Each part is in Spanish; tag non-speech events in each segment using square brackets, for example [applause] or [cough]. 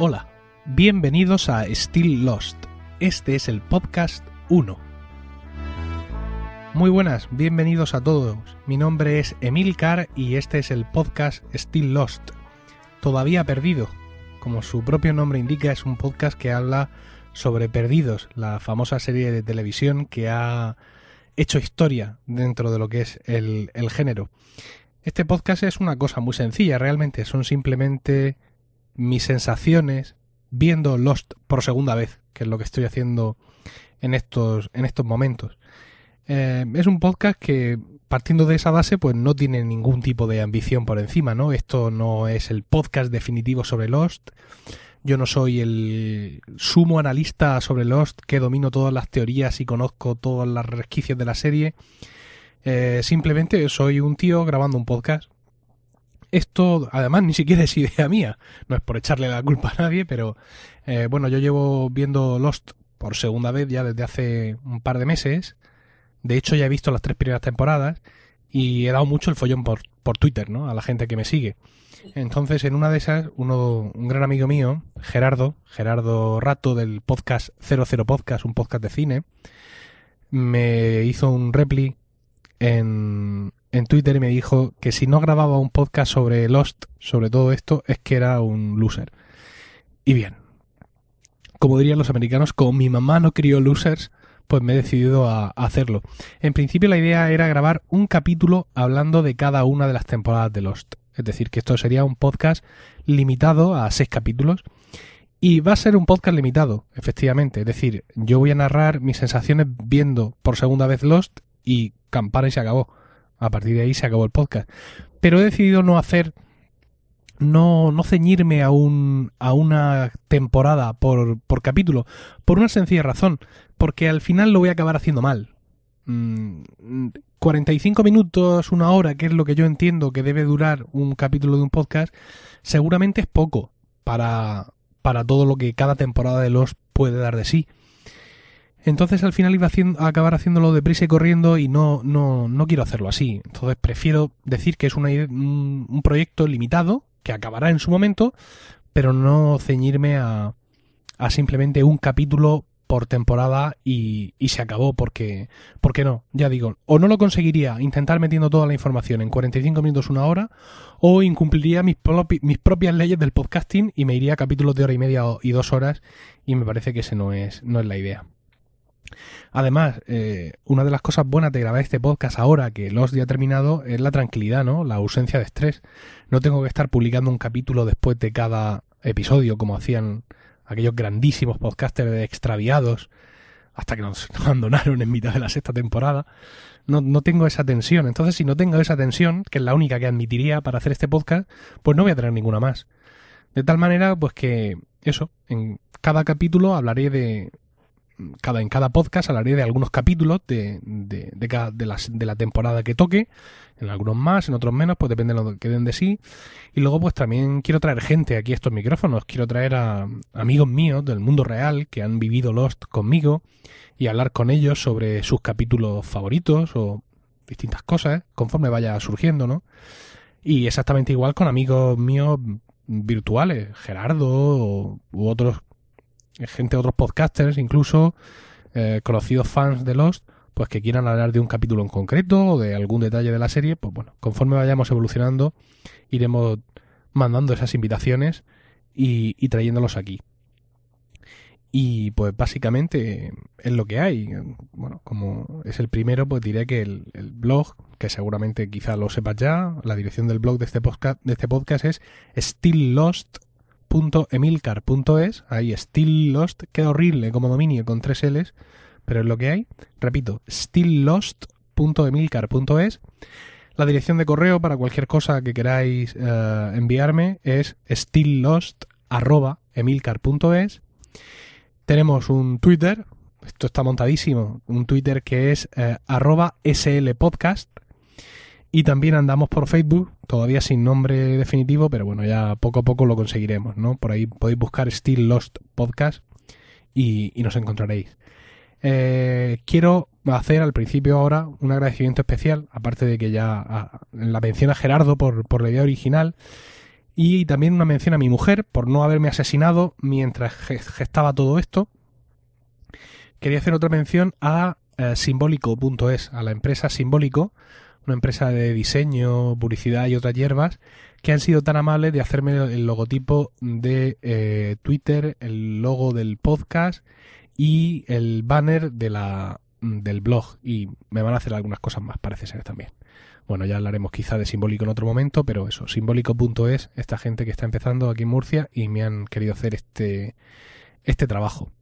Hola, bienvenidos a Still Lost. Este es el podcast 1. Muy buenas, bienvenidos a todos. Mi nombre es Emilcar y este es el podcast Still Lost. Todavía perdido. Como su propio nombre indica, es un podcast que habla sobre Perdidos, la famosa serie de televisión que ha hecho historia dentro de lo que es el, el género. Este podcast es una cosa muy sencilla, realmente son simplemente mis sensaciones viendo Lost por segunda vez, que es lo que estoy haciendo en estos, en estos momentos. Eh, es un podcast que, partiendo de esa base, pues no tiene ningún tipo de ambición por encima, ¿no? Esto no es el podcast definitivo sobre Lost. Yo no soy el sumo analista sobre Lost que domino todas las teorías y conozco todas las resquicios de la serie. Eh, simplemente soy un tío grabando un podcast esto, además, ni siquiera es idea mía. No es por echarle la culpa a nadie, pero eh, bueno, yo llevo viendo Lost por segunda vez ya desde hace un par de meses. De hecho, ya he visto las tres primeras temporadas y he dado mucho el follón por, por Twitter, ¿no? A la gente que me sigue. Entonces, en una de esas, uno, un gran amigo mío, Gerardo, Gerardo Rato del podcast 00 Podcast, un podcast de cine, me hizo un repli en, en Twitter me dijo que si no grababa un podcast sobre Lost, sobre todo esto, es que era un loser. Y bien, como dirían los americanos, como mi mamá no crió losers, pues me he decidido a, hacerlo. En principio la idea era grabar un capítulo hablando de cada una de las temporadas de Lost. Es decir, que esto sería un podcast limitado a seis capítulos. Y va a ser un podcast limitado, efectivamente. Es decir, yo voy a narrar mis sensaciones viendo por segunda vez Lost y campana y se acabó. A partir de ahí se acabó el podcast. Pero he decidido no hacer, no, no ceñirme a, un, a una temporada por, por capítulo, por una sencilla razón, porque al final lo voy a acabar haciendo mal. 45 mm, minutos, una hora, que es lo que yo entiendo que debe durar un capítulo de un podcast, seguramente es poco para, para todo lo que cada temporada de los puede dar de sí. Entonces al final iba a acabar haciéndolo deprisa y corriendo y no, no, no quiero hacerlo así. Entonces prefiero decir que es una, un, proyecto limitado que acabará en su momento, pero no ceñirme a, a simplemente un capítulo por temporada y, y, se acabó porque, porque no, ya digo, o no lo conseguiría intentar metiendo toda la información en 45 minutos, una hora, o incumpliría mis, mis propias leyes del podcasting y me iría a capítulos de hora y media y dos horas y me parece que ese no es, no es la idea. Además, eh, una de las cosas buenas de grabar este podcast ahora que los ya ha terminado es la tranquilidad, ¿no? La ausencia de estrés. No tengo que estar publicando un capítulo después de cada episodio como hacían aquellos grandísimos podcasters extraviados hasta que [laughs] nos abandonaron en mitad de la sexta temporada. No, no tengo esa tensión. Entonces, si no tengo esa tensión, que es la única que admitiría para hacer este podcast, pues no voy a tener ninguna más. De tal manera, pues que eso, en cada capítulo hablaré de, cada, en cada podcast hablaré de algunos capítulos de, de, de, las, de la temporada que toque, en algunos más, en otros menos, pues depende de lo que den de sí. Y luego pues también quiero traer gente aquí a estos micrófonos, quiero traer a amigos míos del mundo real que han vivido Lost conmigo y hablar con ellos sobre sus capítulos favoritos o distintas cosas, conforme vaya surgiendo, ¿no? Y exactamente igual con amigos míos virtuales, Gerardo u otros gente, otros podcasters, incluso eh, conocidos fans de Lost, pues que quieran hablar de un capítulo en concreto o de algún detalle de la serie, pues bueno, conforme vayamos evolucionando, iremos mandando esas invitaciones y, trayéndolos aquí. Y pues básicamente es lo que hay. Bueno, como es el primero, pues diré que el, blog, que seguramente quizá lo sepas ya, la dirección del blog de este podcast, de este podcast es Still Lost .emilcar.es, ahí Still Lost, queda horrible como dominio con tres L's, pero es lo que hay. Repito, stilllost.emilcar.es. La dirección de correo para cualquier cosa que queráis uh, enviarme es stilllost.emilcar.es. Tenemos un Twitter, esto está montadísimo, un Twitter que es uh, arroba slpodcast y también andamos por Facebook, todavía sin nombre definitivo, pero bueno, ya poco a poco lo conseguiremos, ¿no? Por ahí podéis buscar Still Lost Podcast y, nos encontraréis. Eh, quiero hacer al principio ahora un agradecimiento especial, aparte de que ya a, la mención a Gerardo por, por la idea original, Y también una mención a mi mujer por no haberme asesinado mientras gestaba todo esto. Quería hacer otra mención a eh, simbólico.es, a la empresa Simbólico, una empresa de diseño, publicidad y otras hierbas, que han sido tan amables de hacerme el logotipo de eh, Twitter, el logo del podcast y el banner de la, del blog. Y me van a hacer algunas cosas más, parece ser también. Bueno, ya hablaremos quizá de Simbólico en otro momento, pero eso, simbólico.es, esta gente que está empezando aquí en Murcia y me han querido hacer este, este trabajo.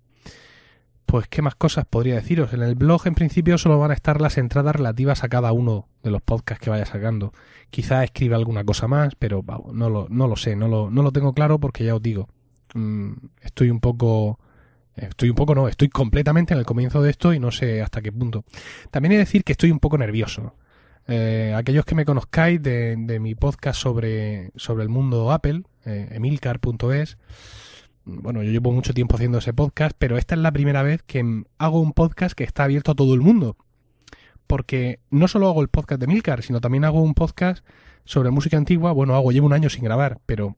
Pues, ¿qué más cosas podría deciros? En el blog, en principio, solo van a estar las entradas relativas a cada uno de los podcasts que vaya sacando. Quizá escriba alguna cosa más, pero no, lo, no lo sé, no lo, tengo claro porque ya os digo, mm, estoy un poco... Estoy un poco, no, estoy completamente en el comienzo de esto y no sé hasta qué punto. También he de decir que estoy un poco nervioso. Eh, aquellos que me conozcáis de, mi podcast sobre, sobre el mundo Apple, eh, emilcar.es, bueno, yo llevo mucho tiempo haciendo ese podcast, pero esta es la primera vez que hago un podcast que está abierto a todo el mundo. Porque no solo hago el podcast de Emilcar, sino también hago un podcast sobre música antigua. Bueno, hago, llevo un año sin grabar, pero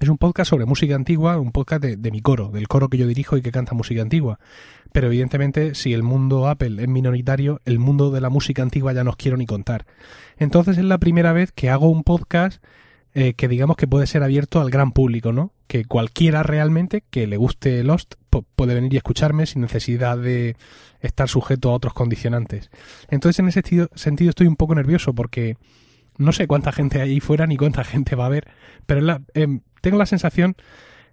es un podcast sobre música antigua, un podcast de, mi coro, del coro que yo dirijo y que canta música antigua. Pero evidentemente, si el mundo Apple es minoritario, el mundo de la música antigua ya no os quiero ni contar. Entonces es la primera vez que hago un podcast eh, que digamos que puede ser abierto al gran público, ¿no? Que cualquiera realmente que le guste Lost puede venir y escucharme sin necesidad de estar sujeto a otros condicionantes. Entonces en ese sentido estoy un poco nervioso porque no sé cuánta gente hay ahí fuera ni cuánta [laughs] gente va a ver, pero la, em, tengo la sensación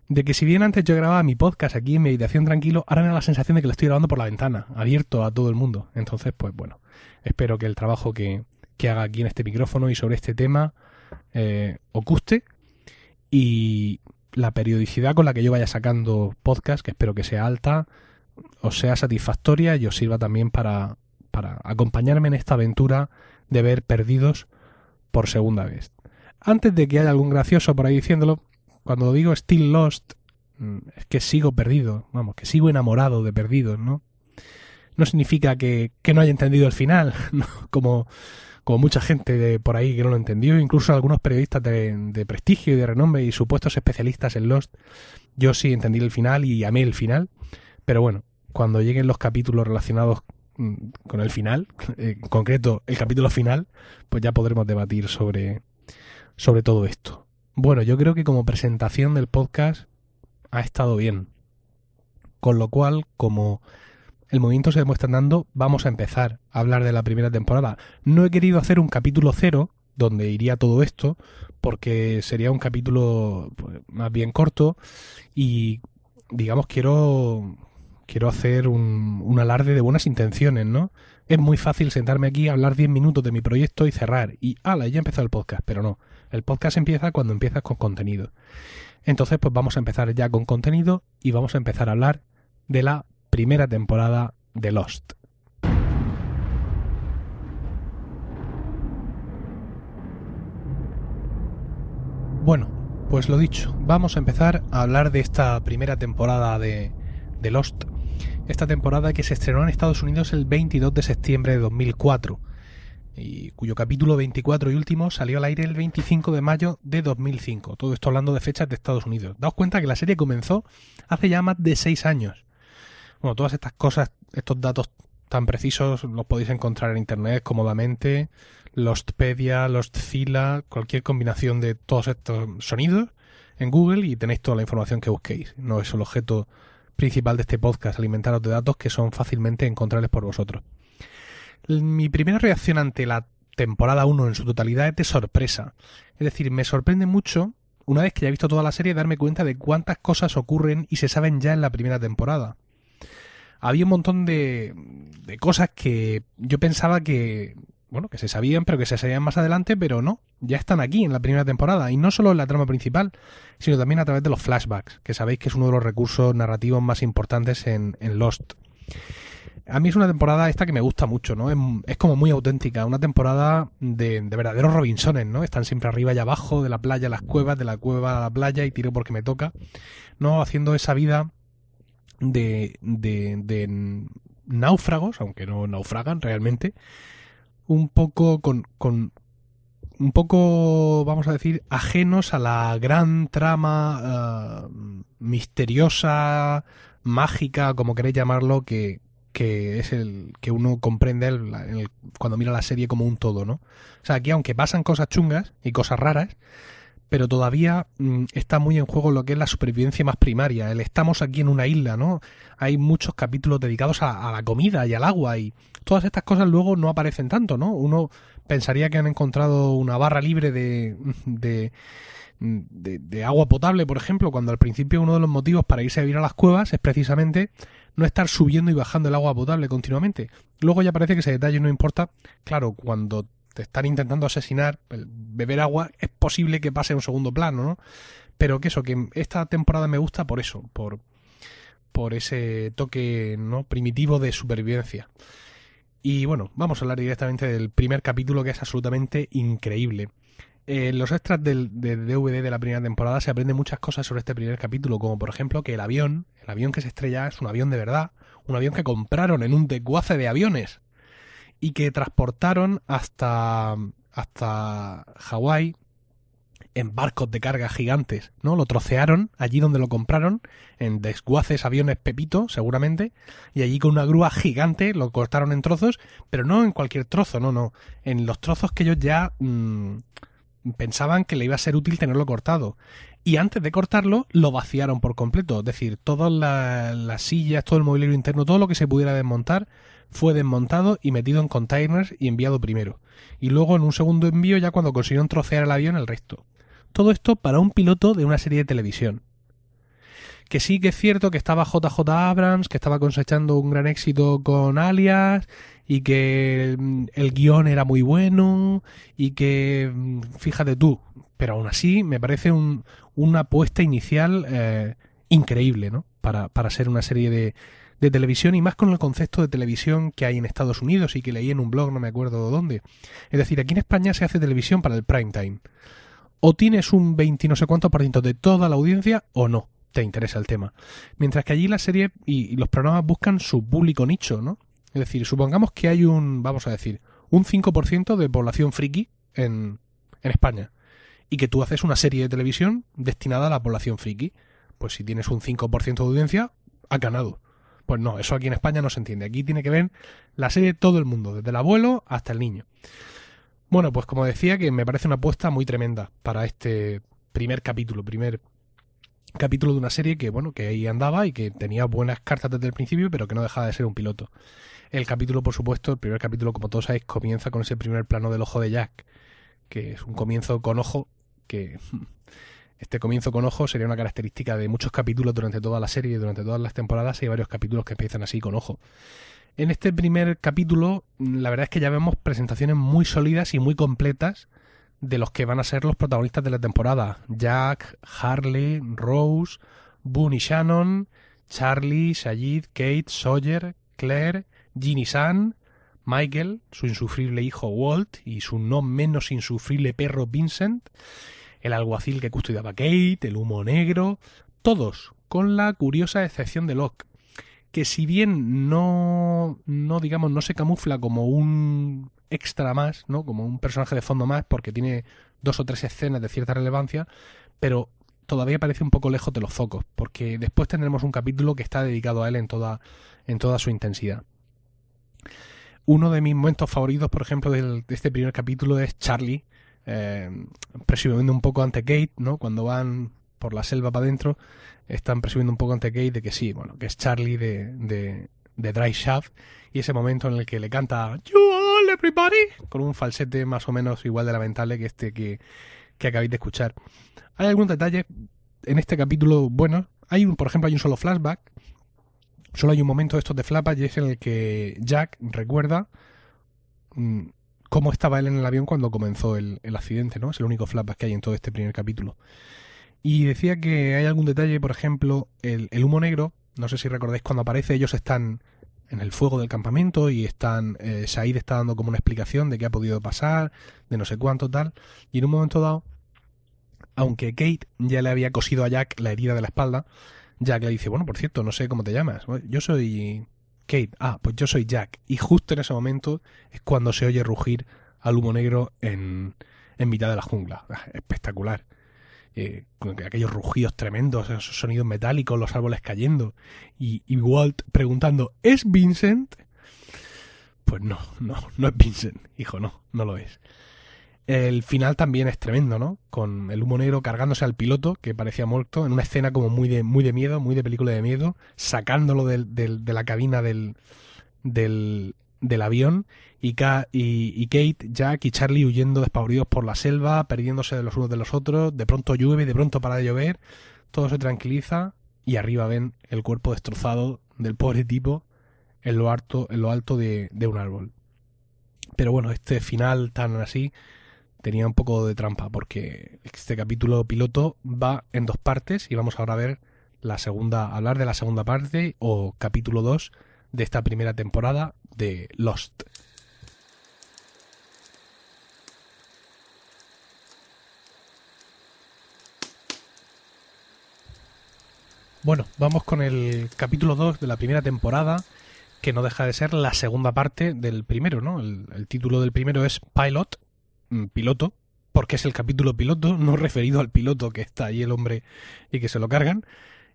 de que si bien antes yo grababa mi podcast aquí en meditación tranquilo, ahora me da la sensación de que lo estoy grabando por la ventana, abierto a todo el mundo. Entonces, pues bueno, espero que el trabajo que, haga aquí en este micrófono y sobre este tema eh, os guste y la periodicidad con la que yo vaya sacando podcast, que espero que sea alta, os sea satisfactoria y os sirva también para, para acompañarme en esta aventura de ver perdidos por segunda vez. Antes de que haya algún gracioso por ahí diciéndolo, cuando digo still lost, mm, es que sigo perdido, vamos, que sigo enamorado de perdidos, ¿no? No significa que, que no haya entendido el final, [laughs] como, como mucha gente de por ahí que no lo entendió, incluso algunos periodistas de, prestigio y de renombre y supuestos especialistas en Lost. Yo sí entendí el final y amé el final, pero bueno, cuando lleguen los capítulos relacionados mm, con el final, [laughs] en concreto el capítulo final, pues ya podremos debatir sobre, sobre todo esto. Bueno, yo creo que como presentación del podcast ha estado bien. Con lo cual, como el movimiento se demuestra andando, vamos a empezar a hablar de la primera temporada. No he querido hacer un capítulo cero, donde iría todo esto, porque sería un capítulo pues, más bien corto y, digamos, quiero, quiero hacer un, alarde de buenas intenciones, ¿no? Es muy fácil sentarme aquí, hablar 10 minutos de mi proyecto y cerrar. Y, ala, ya ha empezado el podcast, pero no. El podcast empieza cuando empiezas con contenido. Entonces, pues vamos a empezar ya con contenido y vamos a empezar a hablar de la primera temporada de Lost. Bueno, pues lo dicho, vamos a empezar a hablar de esta primera temporada de, Lost. Esta temporada que se estrenó en Estados Unidos el 22 de septiembre de 2004 y cuyo capítulo 24 y último salió al aire el 25 de mayo de 2005. Todo esto hablando de fechas de Estados Unidos. Daos cuenta que la serie comenzó hace ya más de 6 años. Bueno, todas estas cosas, estos datos tan precisos los podéis encontrar en internet cómodamente. Lostpedia, Lostfila, cualquier combinación de todos estos sonidos en Google y tenéis toda la información que busquéis. No es el objeto principal de este podcast, alimentaros de datos que son fácilmente encontrables por vosotros. Mi primera reacción ante la temporada 1 en su totalidad es de sorpresa. Es decir, me sorprende mucho, una vez que ya he visto toda la serie, darme cuenta de cuántas cosas ocurren y se saben ya en la primera temporada. Había un montón de, de cosas que yo pensaba que, bueno, que se sabían, pero que se sabían más adelante, pero no, ya están aquí en la primera temporada. Y no solo en la trama principal, sino también a través de los flashbacks, que sabéis que es uno de los recursos narrativos más importantes en, Lost. A mí es una temporada esta que me gusta mucho, ¿no? Es, como muy auténtica, una temporada de, verdaderos Robinsones, ¿no? Están siempre arriba y abajo, de la playa a las cuevas, de la cueva a la playa y tiro porque me toca, ¿no? Haciendo esa vida de, de, de náufragos, aunque no naufragan realmente, un poco con, con un poco, vamos a decir, ajenos a la gran trama eh, misteriosa, mágica, como queréis llamarlo, que, que es el que uno comprende cuando mira la serie como un todo, ¿no? O sea, aquí aunque pasan cosas chungas y cosas raras, pero todavía mm, está muy en juego lo que es la supervivencia más primaria. El estamos aquí en una isla, ¿no? Hay muchos capítulos dedicados a, la comida y al agua y todas estas cosas luego no aparecen tanto, ¿no? Uno pensaría que han encontrado una barra libre de, de, de, agua potable, por ejemplo, cuando al principio uno de los motivos para irse a vivir a las cuevas es precisamente no estar subiendo y bajando el agua potable continuamente. Luego ya parece que ese detalle no importa. Claro, cuando te están intentando asesinar, beber agua es posible que pase a un segundo plano, ¿no? Pero que eso, que esta temporada me gusta por eso, por, por ese toque ¿no? primitivo de supervivencia. Y bueno, vamos a hablar directamente del primer capítulo que es absolutamente increíble. En los extras del, DVD de la primera temporada se aprenden muchas cosas sobre este primer capítulo, como por ejemplo que el avión, el avión que se estrella es un avión de verdad, un avión que compraron en un desguace de aviones y que transportaron hasta, hasta Hawái en barcos de carga gigantes, ¿no? Lo trocearon allí donde lo compraron, en desguaces aviones Pepito, seguramente, y allí con una grúa gigante lo cortaron en trozos, pero no en cualquier trozo, no, no, en los trozos que ellos ya mm, pensaban que le iba a ser útil tenerlo cortado. Y antes de cortarlo, lo vaciaron por completo, es decir, todas las sillas, todo el mobiliario interno, todo lo que se pudiera desmontar, fue desmontado y metido en containers y enviado primero. Y luego en un segundo envío ya cuando consiguieron trocear el avión el resto. Todo esto para un piloto de una serie de televisión. Que sí que es cierto que estaba JJ Abrams, que estaba cosechando un gran éxito con Alias, y que el, guion era muy bueno, y que, fíjate tú, pero aún así me parece una apuesta inicial eh, increíble, ¿no? Para, para ser una serie de, de televisión y más con el concepto de televisión que hay en Estados Unidos y que leí en un blog, no me acuerdo dónde. Es decir, aquí en España se hace televisión para el prime time. O tienes un 20 no sé cuánto por ciento de toda la audiencia o no te interesa el tema. Mientras que allí la serie y, los programas buscan su público nicho, ¿no? Es decir, supongamos que hay un, vamos a decir, un 5% de población friki en, en España y que tú haces una serie de televisión destinada a la población friki. Pues si tienes un 5% de audiencia, ha ganado. Pues no, eso aquí en España no se entiende. Aquí tiene que ver la serie todo el mundo, desde el abuelo hasta el niño. Bueno, pues como decía, que me parece una apuesta muy tremenda para este primer capítulo, primer capítulo de una serie que, bueno, que ahí andaba y que tenía buenas cartas desde el principio, pero que no dejaba de ser un piloto. El capítulo, por supuesto, el primer capítulo, como todos sabéis, comienza con ese primer plano del ojo de Jack, que es un comienzo con ojo que este comienzo con ojo sería una característica de muchos capítulos durante toda la serie, durante todas las temporadas, hay varios capítulos que empiezan así con ojo. En este primer capítulo, la verdad es que ya vemos presentaciones muy sólidas y muy completas de los que van a ser los protagonistas de la temporada. Jack, Harley, Rose, Boone y Shannon, Charlie, Sayid, Kate, Sawyer, Claire, Ginny San, Michael, su insufrible hijo Walt y su no menos insufrible perro Vincent, el alguacil que custodiaba Kate, el humo negro, todos, con la curiosa excepción de Locke, que si bien no, no digamos, no se camufla como un extra más, ¿no? Como un personaje de fondo más, porque tiene dos o tres escenas de cierta relevancia, pero todavía parece un poco lejos de los focos, porque después tendremos un capítulo que está dedicado a él en toda, en toda su intensidad. Uno de mis momentos favoritos, por ejemplo, de este primer capítulo es Charlie, eh, presumiendo un poco ante Kate, ¿no? Cuando van por la selva para adentro, están presumiendo un poco ante Kate de que sí, bueno, que es Charlie de, de, de Dry Shaft, y ese momento en el que le canta You all everybody, con un falsete más o menos igual de lamentable que este que, que acabáis de escuchar. Hay algún detalle en este capítulo bueno. Hay un, por ejemplo, hay un solo flashback. Solo hay un momento de estos de flashback y es en el que Jack recuerda mm, cómo estaba él en el avión cuando comenzó el, accidente, ¿no? Es el único flashback que hay en todo este primer capítulo. Y decía que hay algún detalle, por ejemplo, el, humo negro, no sé si recordáis cuando aparece, ellos están en el fuego del campamento y están, eh, Said está dando como una explicación de qué ha podido pasar, de no sé cuánto tal, y en un momento dado, aunque Kate ya le había cosido a Jack la herida de la espalda, Jack le dice, bueno, por cierto, no sé cómo te llamas, yo soy Kate, ah, pues yo soy Jack. Y justo en ese momento es cuando se oye rugir al humo negro en, en mitad de la jungla. Ah, espectacular. Eh, con aquellos rugidos tremendos, esos sonidos metálicos, los árboles cayendo. Y, y Walt preguntando, ¿es Vincent? Pues no, no, no es Vincent, hijo, no, no lo es. El final también es tremendo, ¿no? Con el humo negro cargándose al piloto, que parecía muerto, en una escena como muy de, muy de miedo, muy de película de miedo, sacándolo de la cabina del, del, del avión y, y, Kate, Jack y Charlie huyendo despavoridos por la selva, perdiéndose de los unos de los otros, de pronto llueve, de pronto para de llover, todo se tranquiliza y arriba ven el cuerpo destrozado del pobre tipo en lo alto, en lo alto de, de un árbol. Pero bueno, este final tan así tenía un poco de trampa porque este capítulo piloto va en dos partes y vamos ahora a ver la segunda, hablar de la segunda parte o capítulo 2 de esta primera temporada de Lost. Bueno, vamos con el capítulo 2 de la primera temporada, que no deja de ser la segunda parte del primero, ¿no? El, título del primero es Pilot, piloto, porque es el capítulo piloto, no referido al piloto que está ahí el hombre y que se lo cargan.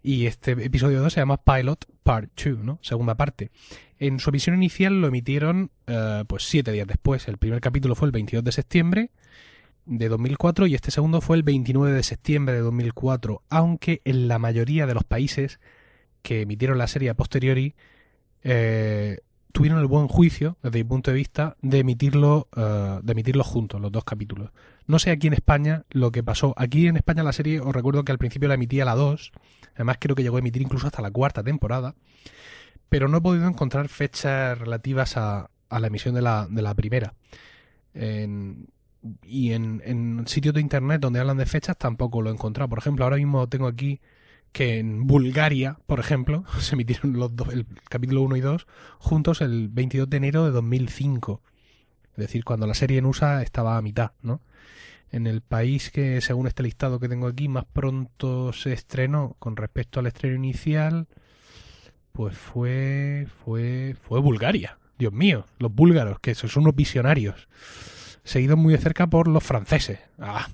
Y este episodio 2 se llama Pilot Part 2, ¿no? Segunda parte. En su emisión inicial lo emitieron eh, pues siete días después. El primer capítulo fue el 22 de septiembre de 2004 y este segundo fue el 29 de septiembre de 2004, aunque en la mayoría de los países que emitieron la serie a posteriori eh, tuvieron el buen juicio, desde mi punto de vista, de emitirlo, uh, de emitirlos juntos, los dos capítulos. No sé aquí en España lo que pasó. Aquí en España la serie, os recuerdo que al principio la emitía la 2, además creo que llegó a emitir incluso hasta la cuarta temporada, pero no he podido encontrar fechas relativas a, a la emisión de la, de la primera. En, y en, sitios de internet donde hablan de fechas tampoco lo he encontrado. Por ejemplo, ahora mismo tengo aquí que en Bulgaria, por ejemplo, [laughs] se emitieron los dos, el capítulo 1 y 2 juntos el 22 de enero de 2005. Es decir, cuando la serie en USA estaba a mitad, ¿no? En el país que, según este listado que tengo aquí, más pronto se estrenó con respecto al estreno inicial, pues fue, fue, fue Bulgaria. Dios mío, los búlgaros, que son unos visionarios seguidos muy de cerca por los franceses. Ah.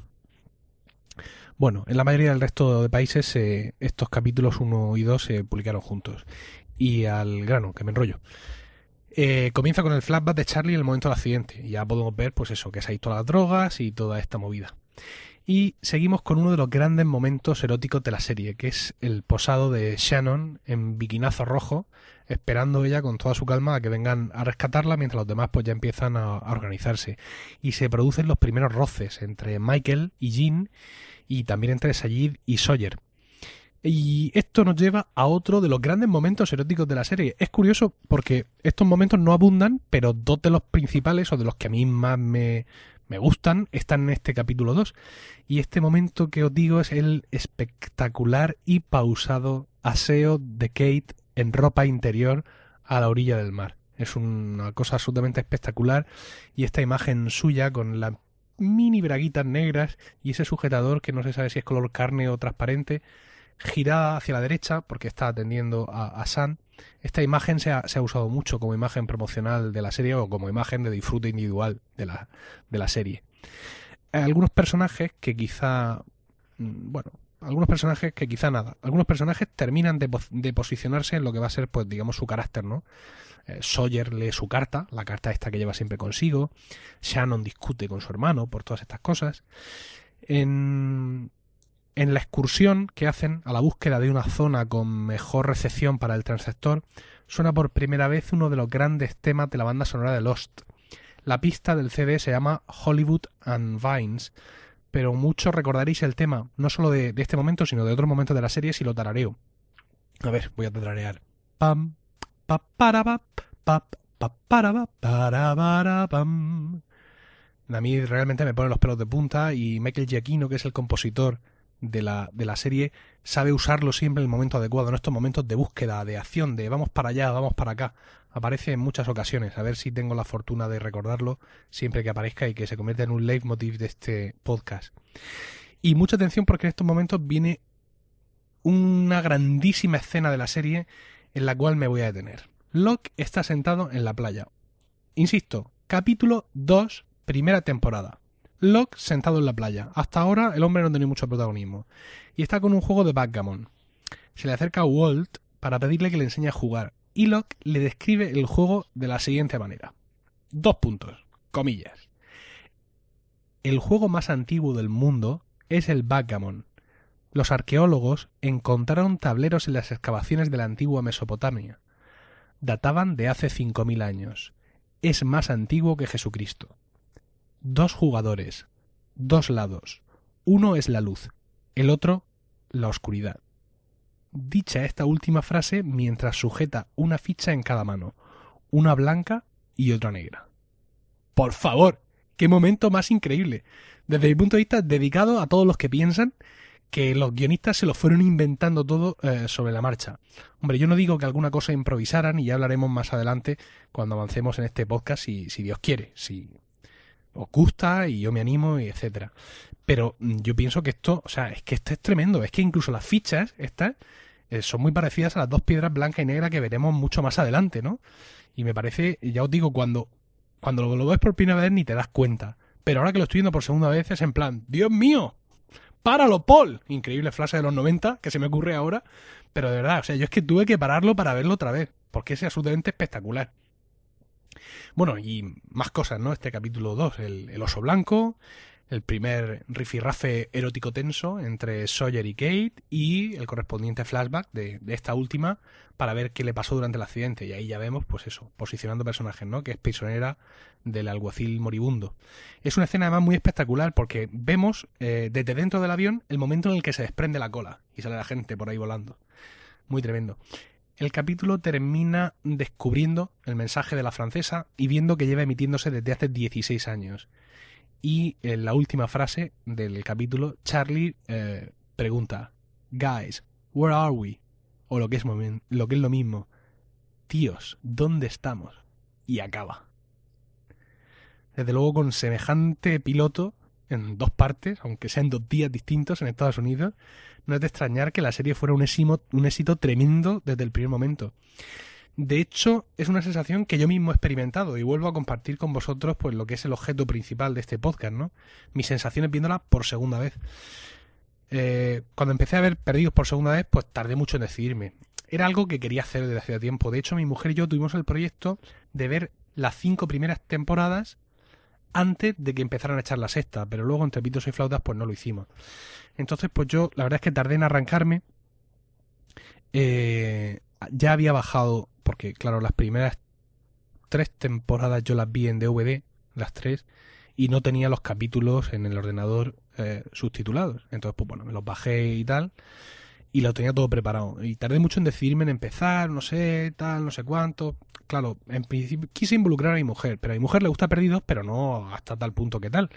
Bueno, en la mayoría del resto de países eh, estos capítulos 1 y 2 se publicaron juntos. Y al grano, que me enrollo. Eh, comienza con el flashback de Charlie en el momento del accidente. Y ya podemos ver, pues eso, que se ha ido las drogas y toda esta movida. Y seguimos con uno de los grandes momentos eróticos de la serie, que es el posado de Shannon en biquinazo rojo, esperando ella con toda su calma a que vengan a rescatarla, mientras los demás pues ya empiezan a, organizarse. Y se producen los primeros roces entre Michael y Jean, y también entre Sayid y Sawyer. Y esto nos lleva a otro de los grandes momentos eróticos de la serie. Es curioso porque estos momentos no abundan, pero dos de los principales o de los que a mí más me, me gustan están en este capítulo 2. Y este momento que os digo es el espectacular y pausado aseo de Kate en ropa interior a la orilla del mar. Es una cosa absolutamente espectacular y esta imagen suya con las mini braguitas negras y ese sujetador que no se sabe si es color carne o transparente, girada hacia la derecha porque está atendiendo a, a San. Esta imagen se ha, se ha, usado mucho como imagen promocional de la serie o como imagen de disfrute individual de la, de la serie. Algunos personajes que quizá, mm, bueno, algunos personajes que quizá nada. Algunos personajes terminan de, de, posicionarse en lo que va a ser, pues, digamos, su carácter, ¿no? Eh, Sawyer lee su carta, la carta esta que lleva siempre consigo. Shannon discute con su hermano por todas estas cosas. En, en la excursión que hacen a la búsqueda de una zona con mejor recepción para el transector, suena por primera vez uno de los grandes temas de la banda sonora de Lost. La pista del CD se llama Hollywood and Vines, pero muchos recordaréis el tema, no solo de, de este momento, sino de otros momentos de la serie si lo tarareo. A ver, voy a tararear. Pam, A mí realmente me pone los pelos de punta y Michael Giacchino, que es el compositor de la, de la serie, sabe usarlo siempre en el momento adecuado, en estos momentos de búsqueda, de acción, de vamos para allá, vamos para acá. Aparece en muchas ocasiones, a ver si tengo la fortuna de recordarlo siempre que aparezca y que se convierta en un leitmotiv de este podcast. Y mucha atención porque en estos momentos viene una grandísima escena de la serie en la cual me voy a detener. Locke está sentado en la playa. Insisto, capítulo 2, primera temporada. Locke sentado en la playa. Hasta ahora el hombre no tiene mucho protagonismo. Y está con un juego de backgammon. Se le acerca a Walt para pedirle que le enseñe a jugar. Y Locke le describe el juego de la siguiente manera. Dos puntos, comillas. El juego más antiguo del mundo es el backgammon. Los arqueólogos encontraron tableros en las excavaciones de la antigua Mesopotamia. Databan de hace 5.000 años. Es más antiguo que Jesucristo. Dos jugadores, dos lados. Uno es la luz, el otro la oscuridad. Dicha esta última frase mientras sujeta una ficha en cada mano, una blanca y otra negra. Por favor, qué momento más increíble. Desde mi punto de vista, dedicado a todos los que piensan que los guionistas se lo fueron inventando todo eh, sobre la marcha. Hombre, yo no digo que alguna cosa improvisaran y ya hablaremos más adelante cuando avancemos en este podcast si, si Dios quiere, si os gusta y yo me animo y etcétera. Pero mm, yo pienso que esto, o sea, es que esto es tremendo, es que incluso las fichas estas eh, son muy parecidas a las dos piedras blanca y negra que veremos mucho más adelante, ¿no? Y me parece, ya os digo, cuando cuando lo, ves por primera vez ni te das cuenta. Pero ahora que lo estoy viendo por segunda vez es en plan, Dios mío, páralo, Paul. Increíble frase de los 90 que se me ocurre ahora. Pero de verdad, o sea, yo es que tuve que pararlo para verlo otra vez. Porque es absolutamente espectacular. Bueno, y más cosas, ¿no? Este capítulo 2, el, el oso blanco, el primer rifirrafe erótico tenso entre Sawyer y Kate y el correspondiente flashback de, esta última para ver qué le pasó durante el accidente. Y ahí ya vemos, pues eso, posicionando personajes, ¿no? Que es prisionera del alguacil moribundo. Es una escena además muy espectacular porque vemos eh, desde dentro del avión el momento en el que se desprende la cola y sale la gente por ahí volando. Muy tremendo. El capítulo termina descubriendo el mensaje de la francesa y viendo que lleva emitiéndose desde hace 16 años y en la última frase del capítulo, Charlie eh, pregunta, Guys, where are we? O lo que, es lo mismo, tíos, ¿dónde estamos? Y acaba. Desde luego con semejante piloto en dos partes, aunque sean dos días distintos en Estados Unidos, no es de extrañar que la serie fuera un un éxito tremendo desde el primer momento. De hecho, es una sensación que yo mismo he experimentado y vuelvo a compartir con vosotros pues lo que es el objeto principal de este podcast, ¿no? Mis sensaciones viéndola por segunda vez. Eh, cuando empecé a ver Perdidos por segunda vez, pues tardé mucho en decidirme. Era algo que quería hacer desde hace tiempo. De hecho, mi mujer y yo tuvimos el proyecto de ver las cinco primeras temporadas antes de que empezaran a echar la sexta, pero luego entre pitos y flautas pues no lo hicimos. Entonces, pues yo la verdad es que tardé en arrancarme. Eh, ya había bajado porque claro, las primeras tres temporadas yo las vi en DVD, las tres, y no tenía los capítulos en el ordenador eh, subtitulados. Entonces, pues bueno, me los bajé y tal, y lo tenía todo preparado. Y tardé mucho en decidirme en empezar, no sé, tal, no sé cuánto. Claro, en principio quise involucrar a mi mujer, pero a mi mujer le gusta Perdidos, pero no hasta tal punto que tal.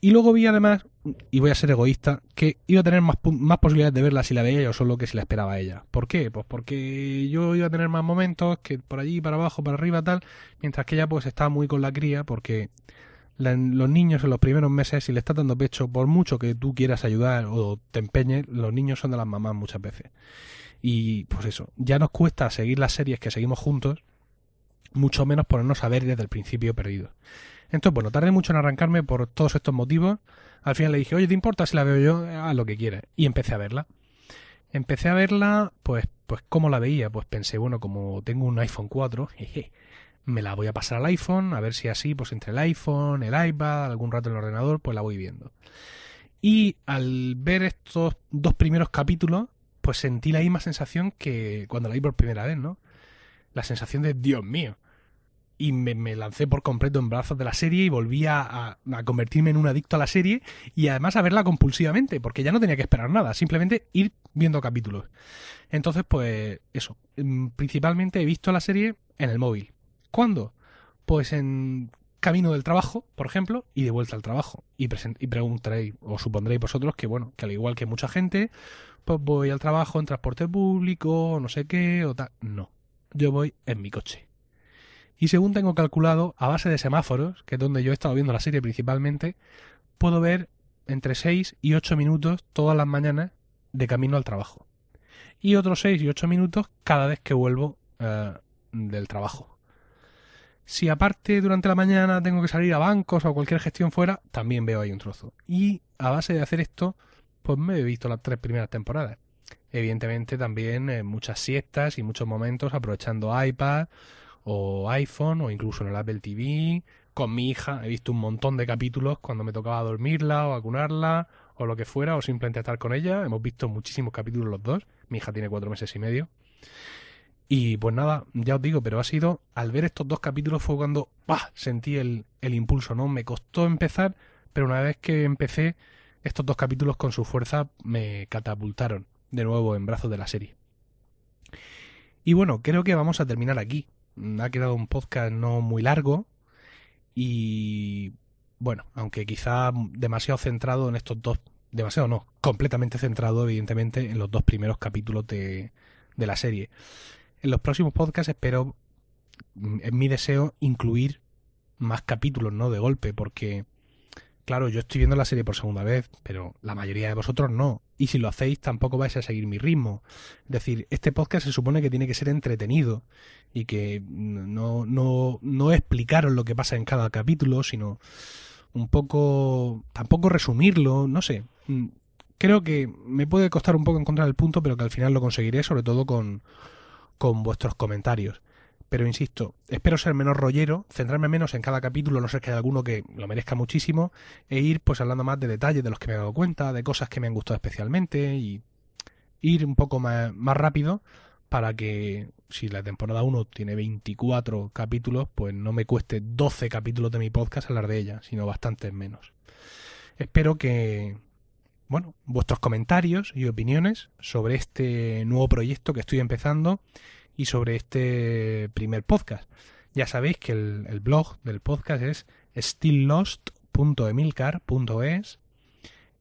Y luego vi además, y voy a ser egoísta, que iba a tener más, más posibilidades de verla si la veía yo solo que si la esperaba ella. ¿Por qué? Pues porque yo iba a tener más momentos que por allí, para abajo, para arriba, tal, mientras que ella pues estaba muy con la cría porque los niños en los primeros meses, si le estás dando pecho, por mucho que tú quieras ayudar o te empeñes, los niños son de las mamás muchas veces. Y pues eso, ya nos cuesta seguir las series que seguimos juntos, mucho menos ponernos a ver desde el principio perdidos. Entonces, bueno, tardé mucho en arrancarme por todos estos motivos. Al final le dije, oye, ¿te importa si la veo yo? Haz lo que quieras. Y empecé a verla. Empecé a verla, pues, pues, ¿cómo la veía? Pues pensé, bueno, como tengo un iPhone 4, [laughs] jeje, me la voy a pasar al iPhone, a ver si así, pues entre el iPhone, el iPad, algún rato en el ordenador, pues la voy viendo. Y al ver estos dos primeros capítulos, pues sentí la misma sensación que cuando la vi por primera vez, ¿no? La sensación de, Dios mío, y me, lancé por completo en brazos de la serie y volví a, convertirme en un adicto a la serie y además a verla compulsivamente, porque ya no tenía que esperar nada, simplemente ir viendo capítulos. Entonces, pues eso, mm, principalmente he visto la serie en el móvil. ¿Cuándo? Pues en camino del trabajo, por ejemplo, y de vuelta al trabajo. Y, y preguntaréis, o supondréis vosotros que, bueno, que al igual que mucha gente, pues voy al trabajo en transporte público, no sé qué, o tal. No, yo voy en mi coche. Y según tengo calculado, a base de semáforos, que es donde yo he estado viendo la serie principalmente, puedo ver entre 6 y 8 minutos todas las mañanas de camino al trabajo. Y otros 6 y 8 minutos cada vez que vuelvo eh, del trabajo. Si aparte durante la mañana tengo que salir a bancos o cualquier gestión fuera, también veo ahí un trozo. Y a base de hacer esto, pues me he visto las tres primeras temporadas. Evidentemente también eh, muchas siestas y muchos momentos aprovechando iPad o iPhone o incluso en el Apple TV. Con mi hija he visto un montón de capítulos cuando me tocaba dormirla o vacunarla o lo que fuera o simplemente estar con ella. Hemos visto muchísimos capítulos los dos. Mi hija tiene cuatro meses y medio. Y pues nada, ya os digo, pero ha sido, al ver estos dos capítulos fue cuando ¡pah! sentí el, el impulso, ¿no? Me costó empezar, pero una vez que empecé, estos dos capítulos con su fuerza me catapultaron de nuevo en brazos de la serie. Y bueno, creo que vamos a terminar aquí. Ha quedado un podcast no muy largo y bueno, aunque quizá demasiado centrado en estos dos, demasiado no, completamente centrado evidentemente en los dos primeros capítulos de, de la serie. En los próximos podcasts espero, es mi deseo, incluir más capítulos, ¿no? De golpe, porque Claro, yo estoy viendo la serie por segunda vez, pero la mayoría de vosotros no. Y si lo hacéis, tampoco vais a seguir mi ritmo. Es decir, este podcast se supone que tiene que ser entretenido y que no, no, no explicaros lo que pasa en cada capítulo, sino un poco, tampoco resumirlo, no sé. Creo que me puede costar un poco encontrar el punto, pero que al final lo conseguiré, sobre todo con, con vuestros comentarios. Pero insisto, espero ser menos rollero, centrarme menos en cada capítulo, no sé que haya alguno que lo merezca muchísimo, e ir pues hablando más de detalles de los que me he dado cuenta, de cosas que me han gustado especialmente, y ir un poco más, más rápido para que si la temporada 1 tiene 24 capítulos, pues no me cueste 12 capítulos de mi podcast hablar de ella, sino bastantes menos. Espero que, bueno, vuestros comentarios y opiniones sobre este nuevo proyecto que estoy empezando y sobre este primer podcast. Ya sabéis que el, blog del podcast es stilllost.emilcar.es.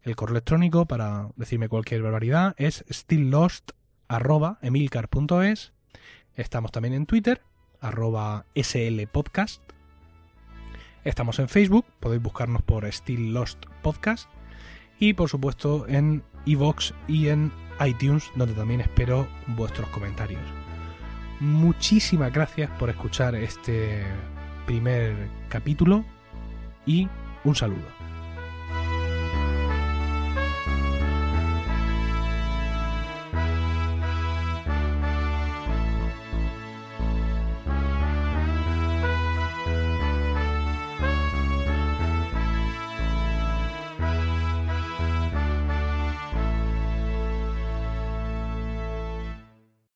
El correo electrónico para decirme cualquier barbaridad es stilllost.emilcar.es. Estamos también en Twitter, arroba slpodcast. Estamos en Facebook, podéis buscarnos por Still Lost Podcast. Y por supuesto en iVoox y en iTunes, donde también espero vuestros comentarios muchísimas gracias por escuchar este primer capítulo y un saludo.